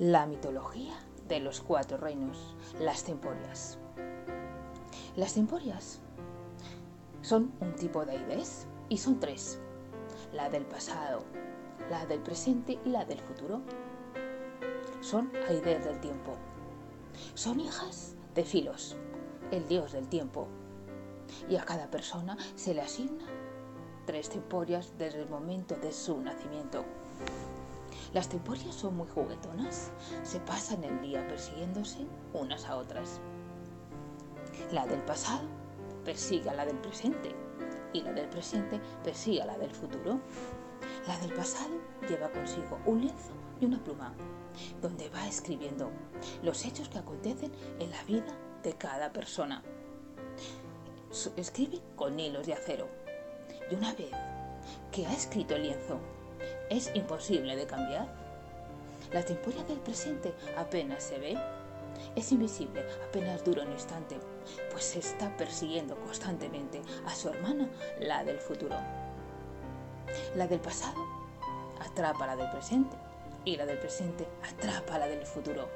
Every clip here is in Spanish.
La mitología de los cuatro reinos, las temporias. Las temporias son un tipo de aires y son tres, la del pasado, la del presente y la del futuro. Son aides del tiempo. Son hijas de Filos, el dios del tiempo. Y a cada persona se le asigna tres temporias desde el momento de su nacimiento. Las temporias son muy juguetonas, se pasan el día persiguiéndose unas a otras. La del pasado persigue a la del presente y la del presente persigue a la del futuro. La del pasado lleva consigo un lienzo y una pluma, donde va escribiendo los hechos que acontecen en la vida de cada persona. Escribe con hilos de acero. Y una vez que ha escrito el lienzo, es imposible de cambiar. La temporia del presente apenas se ve, es invisible, apenas dura un instante, pues está persiguiendo constantemente a su hermana, la del futuro. La del pasado atrapa a la del presente y la del presente atrapa a la del futuro.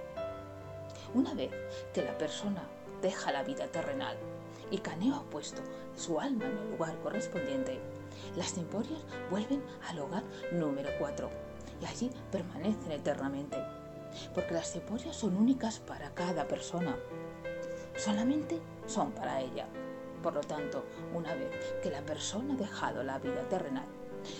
Una vez que la persona deja la vida terrenal y Caneo ha puesto su alma en el lugar correspondiente, las temporias vuelven al hogar número 4 y allí permanecen eternamente, porque las temporias son únicas para cada persona, solamente son para ella. Por lo tanto, una vez que la persona ha dejado la vida terrenal,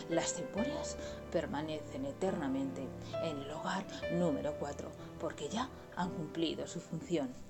las temporias permanecen eternamente en el hogar número 4 porque ya han cumplido su función.